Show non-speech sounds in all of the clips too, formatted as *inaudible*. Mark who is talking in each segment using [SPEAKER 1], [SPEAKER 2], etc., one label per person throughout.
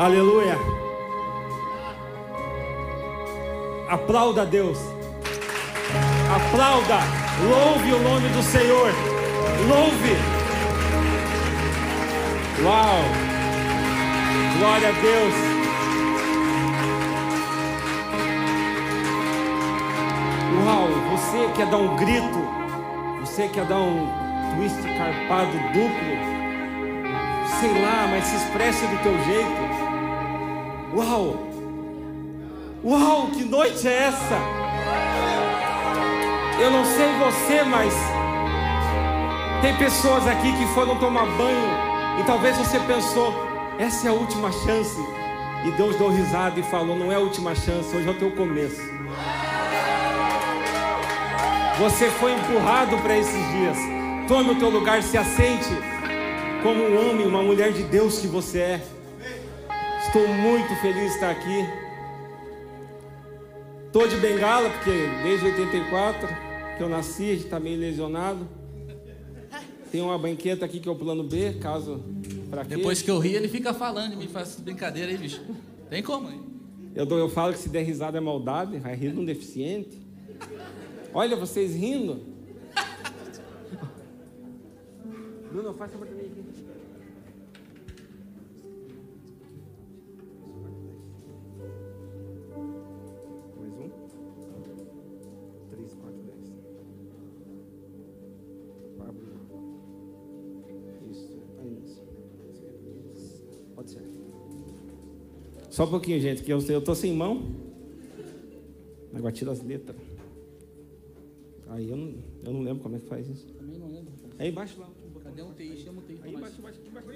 [SPEAKER 1] Aleluia. Aplauda a Deus. Aplauda. Louve o nome do Senhor. Louve. Uau. Glória a Deus. Uau, você quer dar um grito, você quer dar um twist carpado duplo, sei lá, mas se expresse do teu jeito. Uau! Uau, que noite é essa? Eu não sei você, mas tem pessoas aqui que foram tomar banho e talvez você pensou, essa é a última chance. E Deus deu risada e falou: não é a última chance, hoje é o teu começo. Você foi empurrado para esses dias. Tome o teu lugar, se assente como um homem, uma mulher de Deus que você é. Estou muito feliz de estar aqui. Estou de bengala, porque desde 84 que eu nasci, a gente está meio lesionado. Tem uma banqueta aqui que é o plano B, caso para quê?
[SPEAKER 2] Depois que eu ri, ele fica falando e me faz brincadeira aí, bicho. Tem como, hein?
[SPEAKER 1] Eu, dou, eu falo que se der risada é maldade, vai rir de um deficiente. Olha vocês rindo. Bruno, faz favor também aqui. Pode ser. Só um pouquinho, gente, que eu, eu tô sem mão. Agora tira as letras. Aí eu não, eu não lembro como é que faz isso.
[SPEAKER 2] Também não lembro.
[SPEAKER 1] Aí embaixo lá.
[SPEAKER 2] Cadê um TI? Chama o TI.
[SPEAKER 1] Aí embaixo, embaixo, embaixo.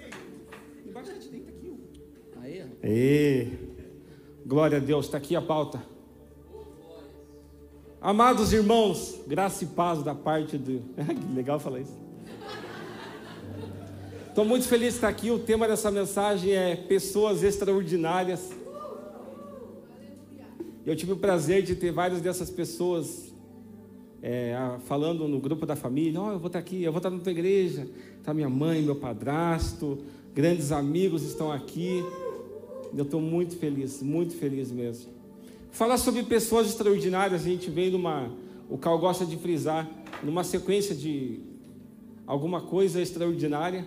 [SPEAKER 1] Embaixo a gente deita aqui. ó.
[SPEAKER 2] Aí,
[SPEAKER 1] glória a Deus, está aqui a pauta. Amados irmãos, graça e paz da parte do. *laughs* que legal falar isso. Estou muito feliz de estar aqui. O tema dessa mensagem é Pessoas Extraordinárias. Eu tive o prazer de ter várias dessas pessoas é, falando no grupo da família, ó, eu vou estar aqui, eu vou estar na tua igreja, tá minha mãe, meu padrasto, grandes amigos estão aqui. Eu estou muito feliz, muito feliz mesmo. Falar sobre pessoas extraordinárias, a gente vem numa, o Cal gosta de frisar, numa sequência de alguma coisa extraordinária,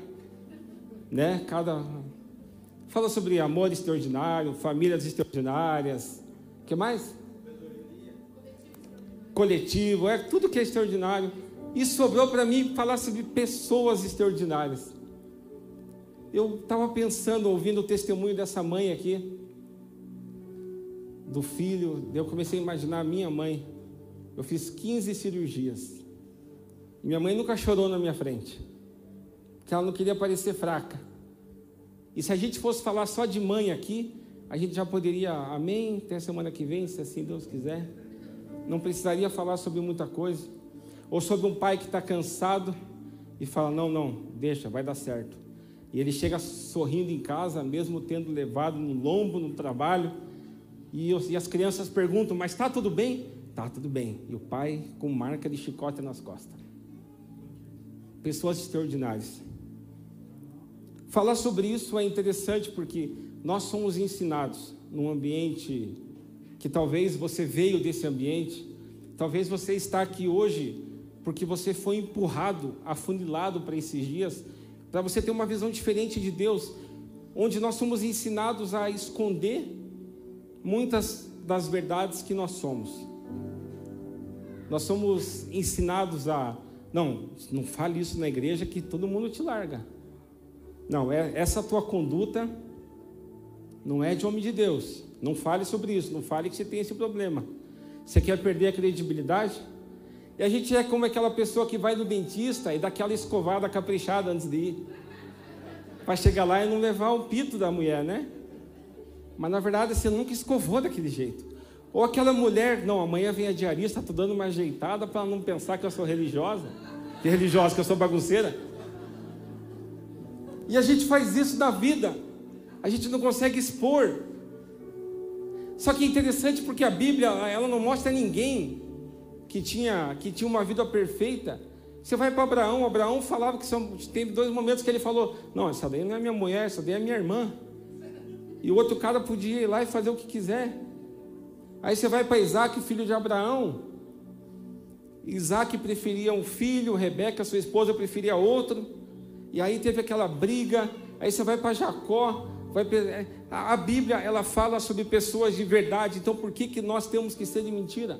[SPEAKER 1] né? Cada fala sobre amor extraordinário, famílias extraordinárias, que mais? coletivo, é tudo que é extraordinário. E sobrou para mim falar sobre pessoas extraordinárias. Eu estava pensando, ouvindo o testemunho dessa mãe aqui, do filho, eu comecei a imaginar a minha mãe. Eu fiz 15 cirurgias. Minha mãe nunca chorou na minha frente, porque ela não queria parecer fraca. E se a gente fosse falar só de mãe aqui, a gente já poderia, amém, até semana que vem, se assim Deus quiser não precisaria falar sobre muita coisa. Ou sobre um pai que está cansado e fala: Não, não, deixa, vai dar certo. E ele chega sorrindo em casa, mesmo tendo levado no lombo no trabalho. E, os- e as crianças perguntam: Mas está tudo bem? Tá tudo bem. E o pai com marca de chicote nas costas. Pessoas extraordinárias. Falar sobre isso é interessante porque nós somos ensinados num ambiente que talvez você veio desse ambiente, talvez você está aqui hoje porque você foi empurrado, afunilado para esses dias, para você ter uma visão diferente de Deus, onde nós somos ensinados a esconder muitas das verdades que nós somos. Nós somos ensinados a não, não fale isso na igreja que todo mundo te larga. Não, é essa tua conduta não é de homem de Deus. Não fale sobre isso, não fale que você tem esse problema. Você quer perder a credibilidade? E a gente é como aquela pessoa que vai no dentista e dá aquela escovada caprichada antes de ir. Para chegar lá e não levar o pito da mulher, né? Mas na verdade você nunca escovou daquele jeito. Ou aquela mulher, não, amanhã vem a diarista, estou dando uma ajeitada para não pensar que eu sou religiosa. Que religiosa, que eu sou bagunceira. E a gente faz isso na vida. A gente não consegue expor. Só que é interessante porque a Bíblia, ela não mostra ninguém que tinha, que tinha uma vida perfeita. Você vai para Abraão, Abraão falava que são, teve dois momentos que ele falou: Não, essa daí não é minha mulher, essa daí é minha irmã. E o outro cara podia ir lá e fazer o que quiser. Aí você vai para Isaac, filho de Abraão. Isaac preferia um filho, Rebeca, sua esposa, preferia outro. E aí teve aquela briga. Aí você vai para Jacó. Vai, a Bíblia ela fala sobre pessoas de verdade. Então por que, que nós temos que ser de mentira?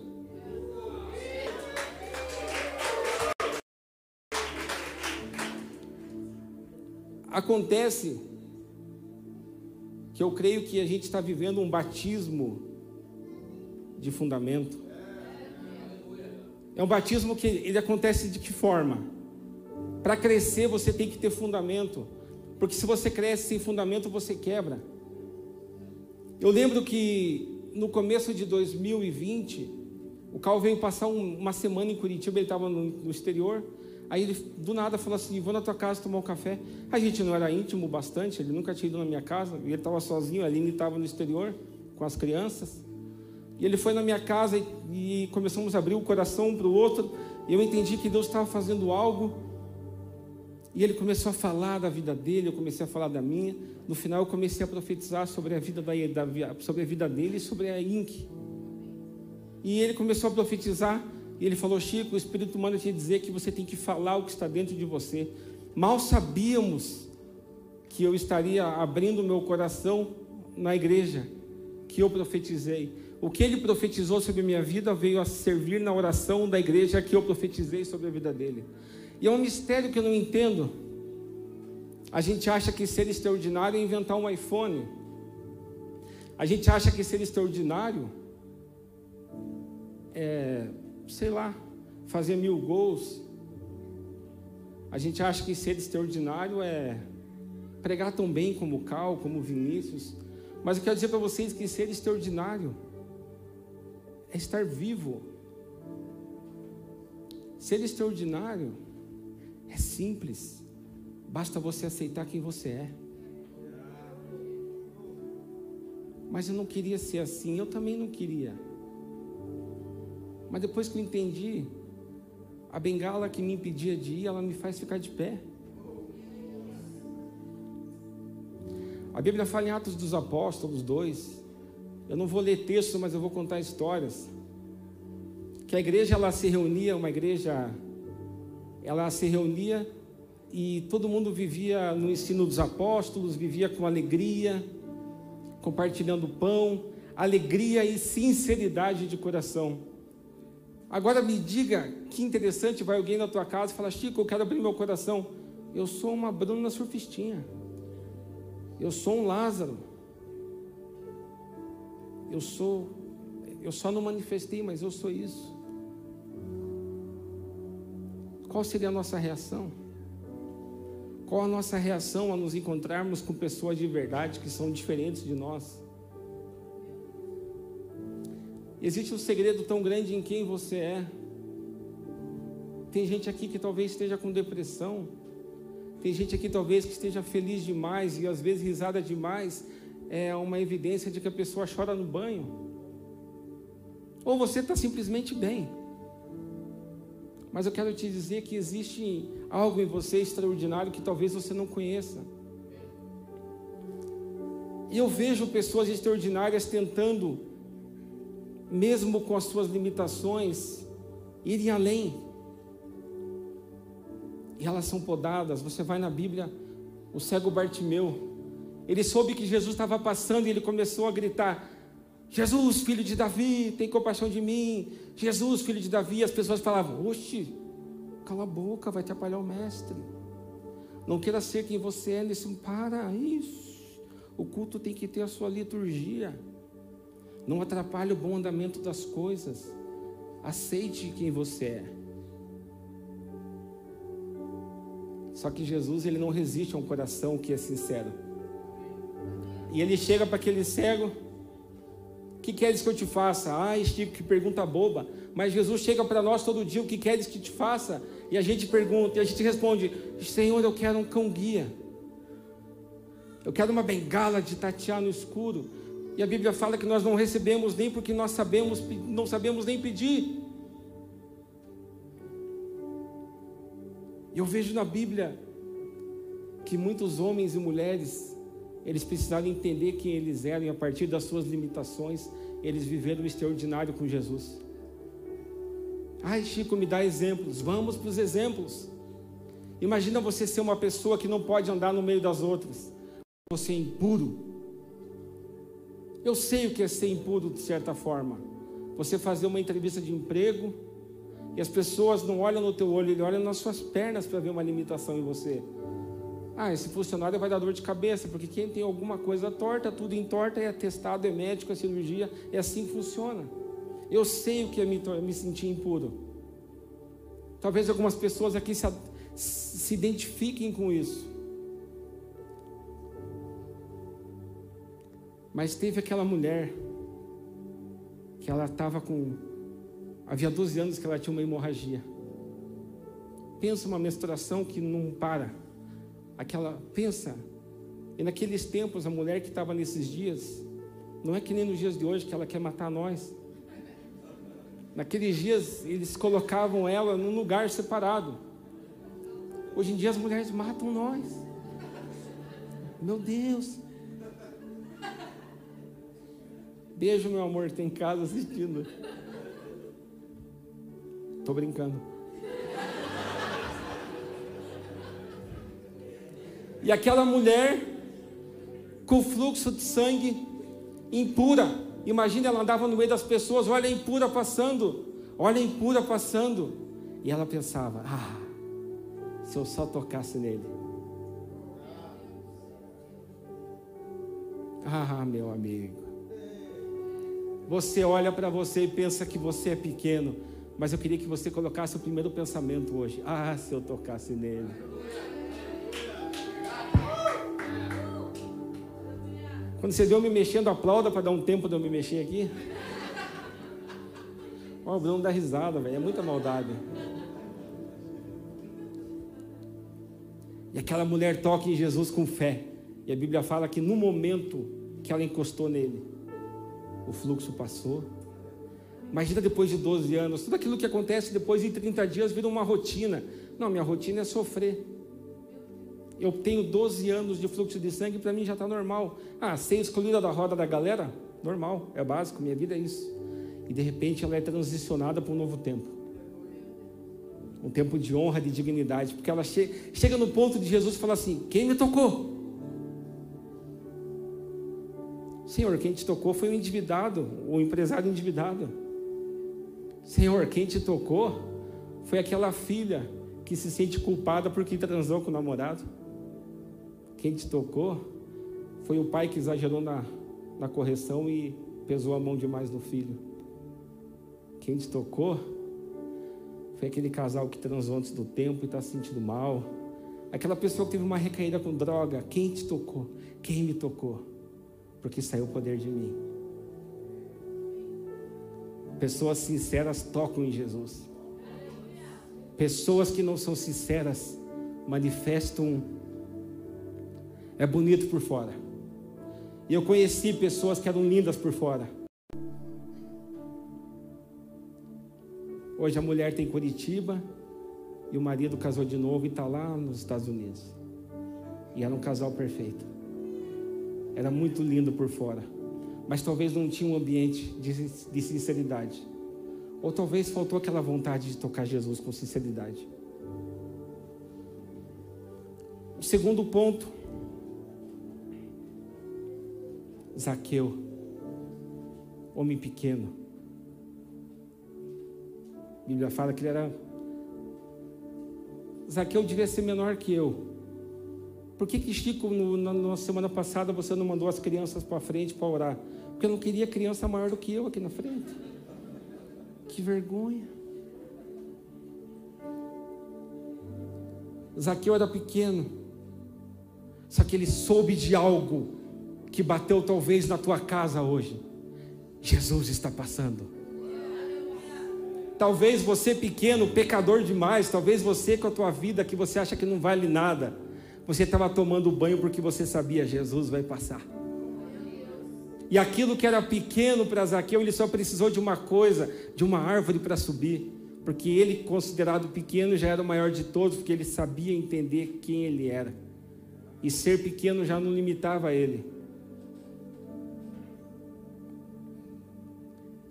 [SPEAKER 1] Acontece que eu creio que a gente está vivendo um batismo de fundamento. É um batismo que ele acontece de que forma? Para crescer você tem que ter fundamento, porque se você cresce sem fundamento você quebra. Eu lembro que no começo de 2020, o Cal veio passar um, uma semana em Curitiba, ele estava no, no exterior. Aí ele do nada falou assim: Vou na tua casa tomar um café. A gente não era íntimo bastante, ele nunca tinha ido na minha casa, ele estava sozinho, a Aline estava no exterior com as crianças. E ele foi na minha casa e, e começamos a abrir o coração um para o outro. E eu entendi que Deus estava fazendo algo. E ele começou a falar da vida dele, eu comecei a falar da minha. No final, eu comecei a profetizar sobre a vida, da, da sobre a vida dele e sobre a Inc. E ele começou a profetizar. E ele falou: Chico, o Espírito manda te dizer que você tem que falar o que está dentro de você. Mal sabíamos que eu estaria abrindo meu coração na igreja que eu profetizei. O que ele profetizou sobre minha vida veio a servir na oração da igreja que eu profetizei sobre a vida dele. E é um mistério que eu não entendo. A gente acha que ser extraordinário é inventar um iPhone. A gente acha que ser extraordinário é, sei lá, fazer mil gols. A gente acha que ser extraordinário é pregar tão bem como Cal, como Vinícius. Mas eu quero dizer para vocês que ser extraordinário é estar vivo. Ser extraordinário é simples. Basta você aceitar quem você é. Mas eu não queria ser assim, eu também não queria. Mas depois que eu entendi, a bengala que me impedia de ir, ela me faz ficar de pé. A Bíblia fala em Atos dos Apóstolos 2. Eu não vou ler texto, mas eu vou contar histórias. Que a igreja ela se reunia, uma igreja, ela se reunia e todo mundo vivia no ensino dos apóstolos, vivia com alegria, compartilhando pão, alegria e sinceridade de coração. Agora me diga que interessante, vai alguém na tua casa e fala, Chico, eu quero abrir meu coração. Eu sou uma Bruna surfistinha. Eu sou um Lázaro. Eu sou, eu só não manifestei, mas eu sou isso. Qual seria a nossa reação? Qual a nossa reação a nos encontrarmos com pessoas de verdade que são diferentes de nós? Existe um segredo tão grande em quem você é. Tem gente aqui que talvez esteja com depressão. Tem gente aqui talvez que esteja feliz demais e às vezes risada demais. É uma evidência de que a pessoa chora no banho. Ou você está simplesmente bem. Mas eu quero te dizer que existe algo em você extraordinário que talvez você não conheça. E eu vejo pessoas extraordinárias tentando mesmo com as suas limitações, irem além. E elas são podadas. Você vai na Bíblia, o cego Bartimeu, ele soube que Jesus estava passando e ele começou a gritar: Jesus, filho de Davi, tem compaixão de mim. Jesus, filho de Davi. As pessoas falavam: Oxe, cala a boca, vai atrapalhar o mestre. Não queira ser quem você é nesse. Para isso. O culto tem que ter a sua liturgia. Não atrapalhe o bom andamento das coisas. Aceite quem você é. Só que Jesus ele não resiste a um coração que é sincero. E ele chega para aquele cego. Que queres que eu te faça? Ah, Chico, que pergunta boba. Mas Jesus chega para nós todo dia. O que queres que te faça? E a gente pergunta, e a gente responde: Senhor, eu quero um cão guia. Eu quero uma bengala de tatear no escuro. E a Bíblia fala que nós não recebemos nem porque nós sabemos, não sabemos nem pedir. Eu vejo na Bíblia que muitos homens e mulheres, Eles precisaram entender quem eles eram e a partir das suas limitações, eles viveram o extraordinário com Jesus. Ai, Chico, me dá exemplos. Vamos para os exemplos. Imagina você ser uma pessoa que não pode andar no meio das outras. Você é impuro. Eu sei o que é ser impuro de certa forma. Você fazer uma entrevista de emprego e as pessoas não olham no teu olho, eles olham nas suas pernas para ver uma limitação em você. Ah, esse funcionário vai dar dor de cabeça, porque quem tem alguma coisa torta, tudo entorta, é testado, é médico, é cirurgia, é assim que funciona. Eu sei o que é me, me sentir impuro. Talvez algumas pessoas aqui se, se identifiquem com isso. Mas teve aquela mulher que ela estava com. Havia 12 anos que ela tinha uma hemorragia. Pensa uma menstruação que não para. Aquela. Pensa. E naqueles tempos, a mulher que estava nesses dias, não é que nem nos dias de hoje que ela quer matar nós. Naqueles dias, eles colocavam ela num lugar separado. Hoje em dia, as mulheres matam nós. Meu Deus. Beijo, meu amor, tem casa assistindo. Tô brincando. E aquela mulher com fluxo de sangue impura, Imagina, ela andava no meio das pessoas, olha a impura passando, olha a impura passando. E ela pensava: ah, se eu só tocasse nele. Ah, meu amigo. Você olha para você e pensa que você é pequeno, mas eu queria que você colocasse o primeiro pensamento hoje: ah, se eu tocasse nele. Quando você viu eu me mexendo, aplauda para dar um tempo de eu me mexer aqui. Ó, o Bruno dá risada, velho. É muita maldade. E aquela mulher toca em Jesus com fé. E a Bíblia fala que no momento que ela encostou nele, o fluxo passou. Imagina depois de 12 anos, tudo aquilo que acontece depois de 30 dias vira uma rotina. Não, minha rotina é sofrer eu tenho 12 anos de fluxo de sangue, para mim já está normal. Ah, ser excluída da roda da galera? Normal, é básico, minha vida é isso. E de repente ela é transicionada para um novo tempo. Um tempo de honra, de dignidade. Porque ela che chega no ponto de Jesus e fala assim: Quem me tocou? Senhor, quem te tocou foi o endividado, o empresário endividado. Senhor, quem te tocou foi aquela filha que se sente culpada porque transou com o namorado. Quem te tocou foi o pai que exagerou na, na correção e pesou a mão demais no filho. Quem te tocou foi aquele casal que transou antes do tempo e está se sentindo mal. Aquela pessoa que teve uma recaída com droga. Quem te tocou? Quem me tocou? Porque saiu o poder de mim. Pessoas sinceras tocam em Jesus. Pessoas que não são sinceras manifestam é bonito por fora. E eu conheci pessoas que eram lindas por fora. Hoje a mulher tem Curitiba e o marido casou de novo e está lá nos Estados Unidos. E era um casal perfeito. Era muito lindo por fora. Mas talvez não tinha um ambiente de, de sinceridade. Ou talvez faltou aquela vontade de tocar Jesus com sinceridade. O segundo ponto Zaqueu, homem pequeno. A Bíblia fala que ele era. Zaqueu devia ser menor que eu. Por que, que Chico, no, na, na semana passada, você não mandou as crianças para frente para orar? Porque eu não queria criança maior do que eu aqui na frente. Que vergonha. Zaqueu era pequeno, só que ele soube de algo que bateu talvez na tua casa hoje. Jesus está passando. Talvez você pequeno, pecador demais, talvez você com a tua vida que você acha que não vale nada. Você estava tomando banho porque você sabia Jesus vai passar. E aquilo que era pequeno para Zaqueu, ele só precisou de uma coisa, de uma árvore para subir. Porque ele, considerado pequeno, já era o maior de todos, porque ele sabia entender quem ele era. E ser pequeno já não limitava ele.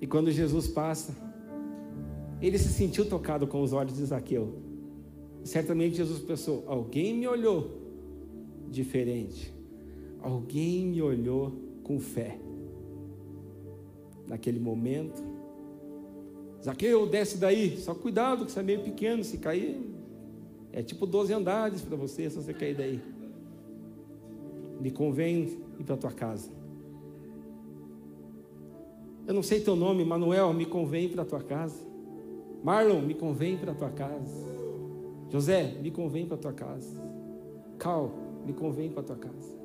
[SPEAKER 1] E quando Jesus passa, ele se sentiu tocado com os olhos de Zaqueu. Certamente Jesus pensou: alguém me olhou diferente, alguém me olhou com fé. Naquele momento, Zaqueu, desce daí, só cuidado que você é meio pequeno, se cair, é tipo 12 andares para você, se você cair daí. Me convém ir para tua casa. Eu não sei teu nome, Manuel, me convém para tua casa. Marlon, me convém para tua casa. José, me convém para tua casa. Cal, me convém para tua casa.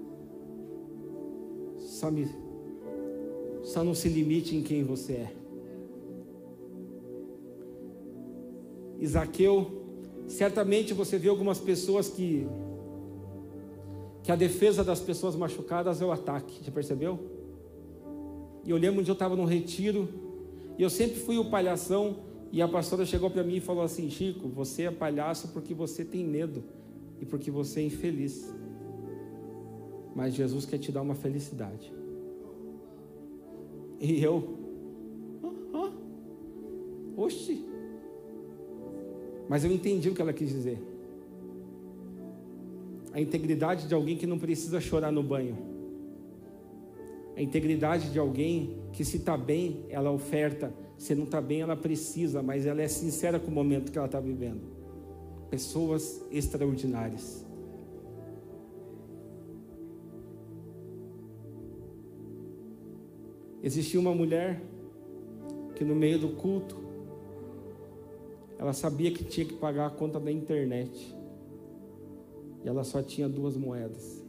[SPEAKER 1] Só, me, só não se limite em quem você é. Isaqueu, certamente você vê algumas pessoas que que a defesa das pessoas machucadas é o ataque, já percebeu? E eu lembro onde eu estava num retiro, e eu sempre fui o palhação, e a pastora chegou para mim e falou assim: Chico, você é palhaço porque você tem medo e porque você é infeliz. Mas Jesus quer te dar uma felicidade. E eu, ah, ah, oxe. Mas eu entendi o que ela quis dizer. A integridade de alguém que não precisa chorar no banho a integridade de alguém que, se está bem, ela oferta, se não está bem, ela precisa, mas ela é sincera com o momento que ela está vivendo. Pessoas extraordinárias. Existia uma mulher que, no meio do culto, ela sabia que tinha que pagar a conta da internet. E ela só tinha duas moedas.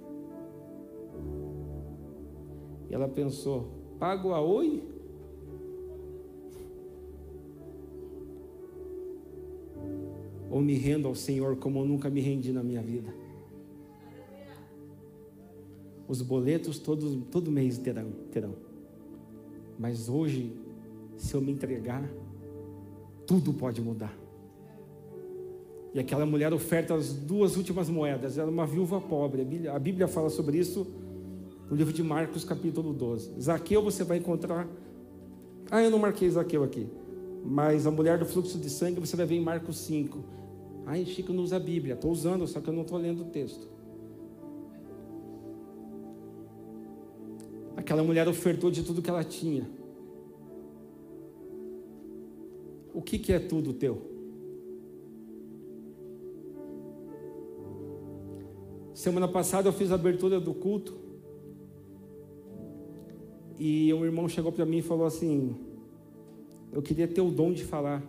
[SPEAKER 1] E ela pensou: pago a oi? Ou me rendo ao Senhor como eu nunca me rendi na minha vida? Os boletos todos, todo mês terão, terão. Mas hoje, se eu me entregar, tudo pode mudar. E aquela mulher oferta as duas últimas moedas. Ela é uma viúva pobre. A Bíblia fala sobre isso no livro de Marcos, capítulo 12. Zaqueu você vai encontrar. Ah, eu não marquei Zaqueu aqui. Mas a mulher do fluxo de sangue você vai ver em Marcos 5. Ai, Chico não usa a Bíblia. Estou usando, só que eu não estou lendo o texto. Aquela mulher ofertou de tudo que ela tinha. O que, que é tudo teu? Semana passada eu fiz a abertura do culto. E um irmão chegou para mim e falou assim: Eu queria ter o dom de falar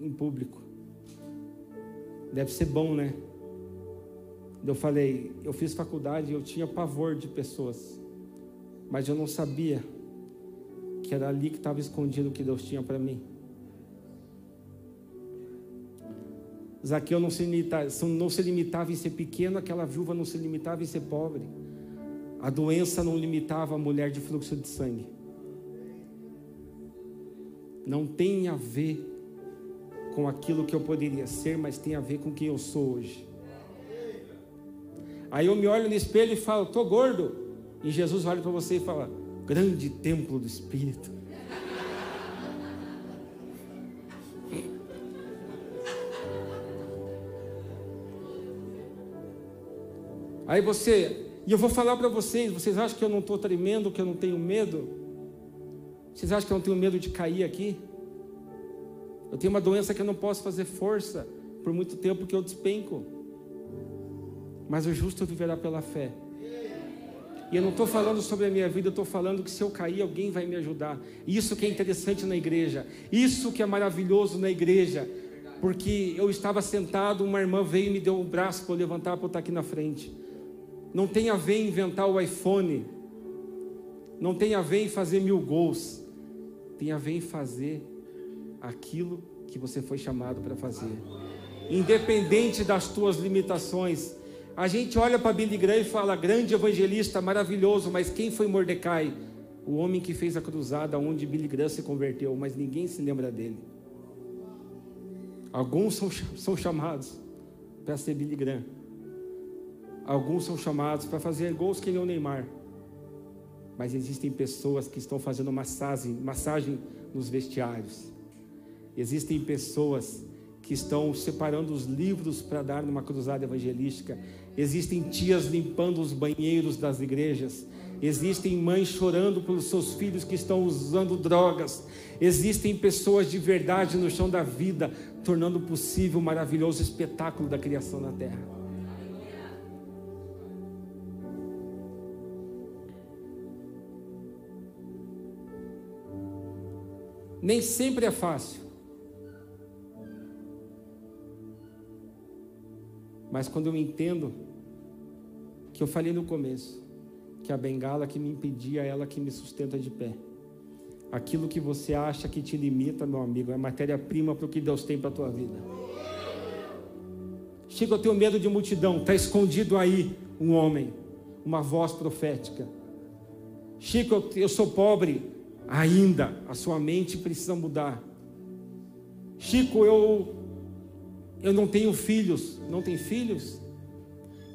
[SPEAKER 1] em público. Deve ser bom, né? Eu falei: Eu fiz faculdade, eu tinha pavor de pessoas, mas eu não sabia que era ali que estava escondido o que Deus tinha para mim. Zaqueu não se, limitava, não se limitava em ser pequeno, aquela viúva não se limitava em ser pobre. A doença não limitava a mulher de fluxo de sangue. Não tem a ver com aquilo que eu poderia ser, mas tem a ver com quem eu sou hoje. Aí eu me olho no espelho e falo, tô gordo. E Jesus olha para você e fala, grande templo do Espírito. Aí você e eu vou falar para vocês: vocês acham que eu não estou tremendo, que eu não tenho medo? Vocês acham que eu não tenho medo de cair aqui? Eu tenho uma doença que eu não posso fazer força por muito tempo porque eu despenco. Mas o justo viverá pela fé. E eu não estou falando sobre a minha vida, eu estou falando que se eu cair, alguém vai me ajudar. Isso que é interessante na igreja. Isso que é maravilhoso na igreja. Porque eu estava sentado, uma irmã veio e me deu um braço para eu levantar para eu estar aqui na frente. Não tem a ver em inventar o iPhone. Não tem a ver em fazer mil gols. Tem a ver em fazer aquilo que você foi chamado para fazer. Independente das tuas limitações. A gente olha para Billy Graham e fala, grande evangelista, maravilhoso, mas quem foi Mordecai? O homem que fez a cruzada onde Billy Graham se converteu, mas ninguém se lembra dele. Alguns são, são chamados para ser Billy Graham. Alguns são chamados para fazer gols que nem o Neymar. Mas existem pessoas que estão fazendo massagem, massagem nos vestiários. Existem pessoas que estão separando os livros para dar numa cruzada evangelística. Existem tias limpando os banheiros das igrejas. Existem mães chorando pelos seus filhos que estão usando drogas. Existem pessoas de verdade no chão da vida, tornando possível o maravilhoso espetáculo da criação na terra. Nem sempre é fácil. Mas quando eu entendo que eu falei no começo, que a bengala que me impedia é ela que me sustenta de pé. Aquilo que você acha que te limita, meu amigo, é matéria-prima para o que Deus tem para a tua vida. Chico, eu tenho medo de multidão. Está escondido aí um homem, uma voz profética. Chico, eu sou pobre ainda. A sua mente precisa mudar. Chico, eu eu não tenho filhos. Não tem filhos?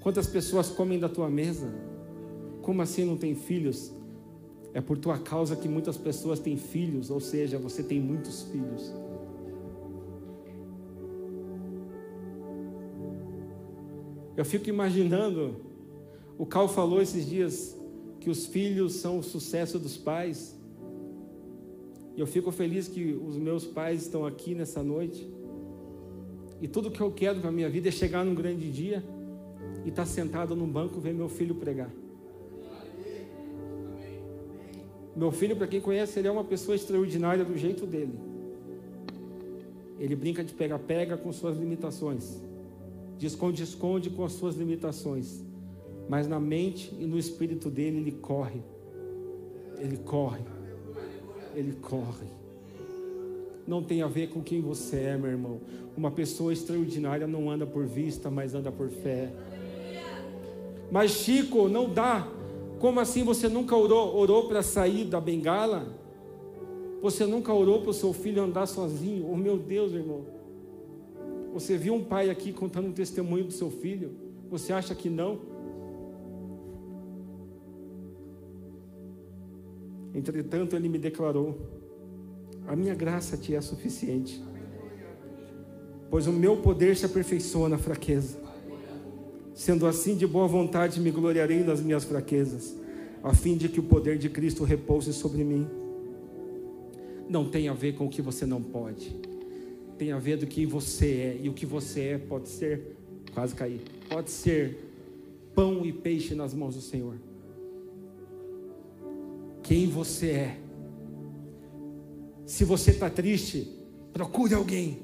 [SPEAKER 1] Quantas pessoas comem da tua mesa? Como assim não tem filhos? É por tua causa que muitas pessoas têm filhos, ou seja, você tem muitos filhos. Eu fico imaginando, o Cal falou esses dias que os filhos são o sucesso dos pais. E eu fico feliz que os meus pais estão aqui nessa noite. E tudo que eu quero para minha vida é chegar num grande dia e estar tá sentado num banco ver meu filho pregar. Meu filho, para quem conhece, ele é uma pessoa extraordinária do jeito dele. Ele brinca de pega-pega com suas limitações, de esconde-esconde com as suas limitações, mas na mente e no espírito dele ele corre, ele corre ele corre. Não tem a ver com quem você é, meu irmão. Uma pessoa extraordinária não anda por vista, mas anda por fé. Mas Chico, não dá. Como assim você nunca orou, orou para sair da bengala? Você nunca orou para o seu filho andar sozinho? Oh meu Deus, irmão. Você viu um pai aqui contando um testemunho do seu filho? Você acha que não? Entretanto, ele me declarou: A minha graça te é suficiente, pois o meu poder se aperfeiçoa na fraqueza. Sendo assim, de boa vontade me gloriarei nas minhas fraquezas, a fim de que o poder de Cristo repouse sobre mim. Não tem a ver com o que você não pode, tem a ver do que você é, e o que você é pode ser, quase cair, pode ser pão e peixe nas mãos do Senhor quem você é. Se você está triste, procure alguém.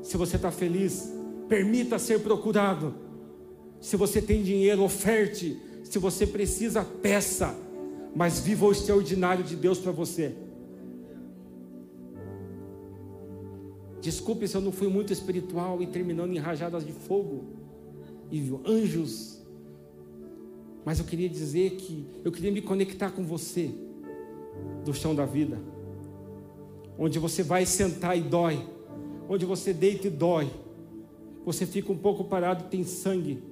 [SPEAKER 1] Se você está feliz, permita ser procurado. Se você tem dinheiro, oferte. Se você precisa, peça. Mas viva o extraordinário de Deus para você. Desculpe se eu não fui muito espiritual e terminando em rajadas de fogo e anjos mas eu queria dizer que eu queria me conectar com você do chão da vida, onde você vai sentar e dói, onde você deita e dói, você fica um pouco parado e tem sangue.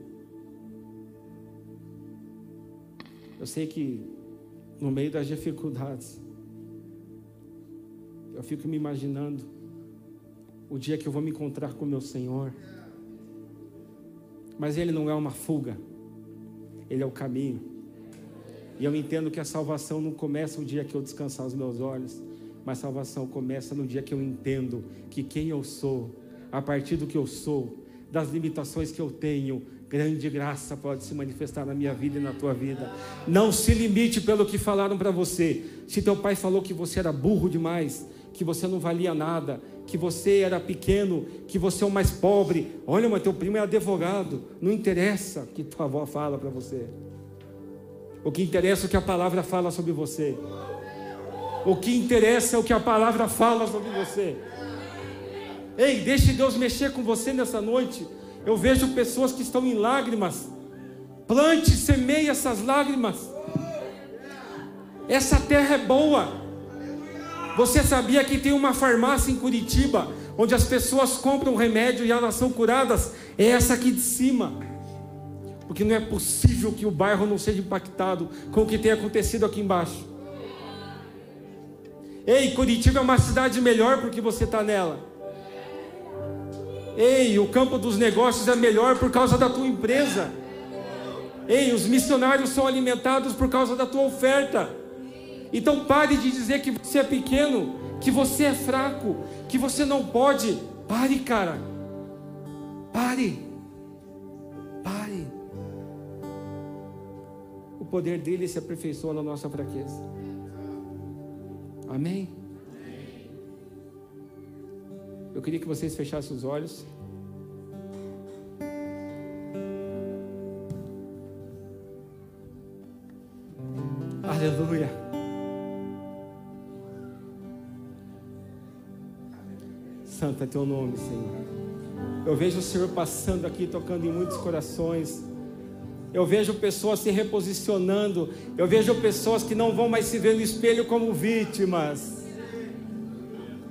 [SPEAKER 1] Eu sei que no meio das dificuldades, eu fico me imaginando o dia que eu vou me encontrar com meu Senhor. Mas Ele não é uma fuga. Ele é o caminho. E eu entendo que a salvação não começa o dia que eu descansar os meus olhos, mas salvação começa no dia que eu entendo que quem eu sou, a partir do que eu sou, das limitações que eu tenho, grande graça pode se manifestar na minha vida e na tua vida. Não se limite pelo que falaram para você. Se teu pai falou que você era burro demais, que você não valia nada, que você era pequeno, que você é o mais pobre. Olha, mas teu primo é advogado. Não interessa o que tua avó fala para você. O que interessa é o que a palavra fala sobre você. O que interessa é o que a palavra fala sobre você. Ei, deixe Deus mexer com você nessa noite. Eu vejo pessoas que estão em lágrimas. Plante, semeie essas lágrimas. Essa terra é boa. Você sabia que tem uma farmácia em Curitiba onde as pessoas compram remédio e elas são curadas? É essa aqui de cima. Porque não é possível que o bairro não seja impactado com o que tem acontecido aqui embaixo. Ei, Curitiba é uma cidade melhor porque você está nela. Ei, o campo dos negócios é melhor por causa da tua empresa. Ei, os missionários são alimentados por causa da tua oferta. Então pare de dizer que você é pequeno, que você é fraco, que você não pode. Pare, cara. Pare. Pare. O poder dele se aperfeiçoa na nossa fraqueza. Amém? Eu queria que vocês fechassem os olhos. Aleluia. Santo é teu nome, Senhor. Eu vejo o Senhor passando aqui, tocando em muitos corações. Eu vejo pessoas se reposicionando. Eu vejo pessoas que não vão mais se ver no espelho como vítimas.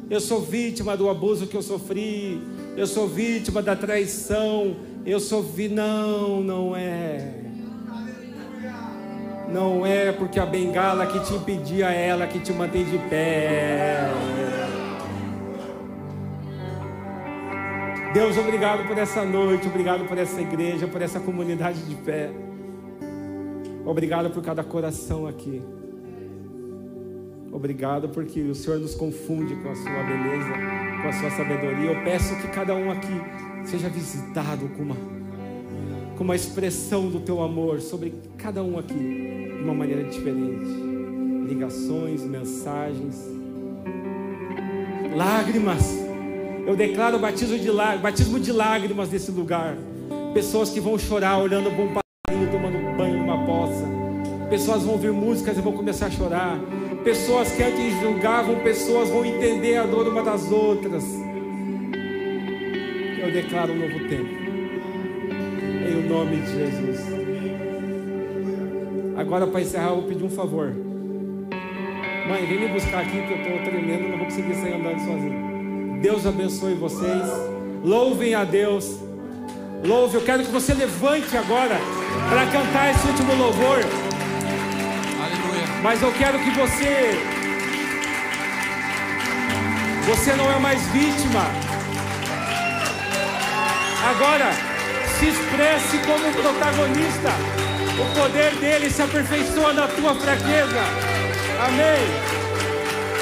[SPEAKER 1] Eu sou vítima do abuso que eu sofri. Eu sou vítima da traição. Eu sou vi não, não é. Não é porque a bengala que te impedia é ela que te mantém de pé. Deus, obrigado por essa noite, obrigado por essa igreja, por essa comunidade de pé. Obrigado por cada coração aqui. Obrigado porque o Senhor nos confunde com a sua beleza, com a sua sabedoria. Eu peço que cada um aqui seja visitado com uma, com uma expressão do teu amor sobre cada um aqui de uma maneira diferente. Ligações, mensagens, lágrimas eu declaro batismo de, batismo de lágrimas nesse lugar. Pessoas que vão chorar olhando para um passarinho tomando banho numa poça. Pessoas vão ouvir músicas e vão começar a chorar. Pessoas que antes julgavam, pessoas vão entender a dor uma das outras. Eu declaro um novo tempo. Em nome de Jesus. Agora, para encerrar, eu vou pedir um favor. Mãe, vem me buscar aqui que eu estou tremendo, não vou conseguir sair andando sozinho. Deus abençoe vocês. Louvem a Deus. Louve. Eu quero que você levante agora para cantar esse último louvor.
[SPEAKER 2] Aleluia.
[SPEAKER 1] Mas eu quero que você. Você não é mais vítima. Agora, se expresse como protagonista. O poder dele se aperfeiçoa na tua fraqueza. Amém.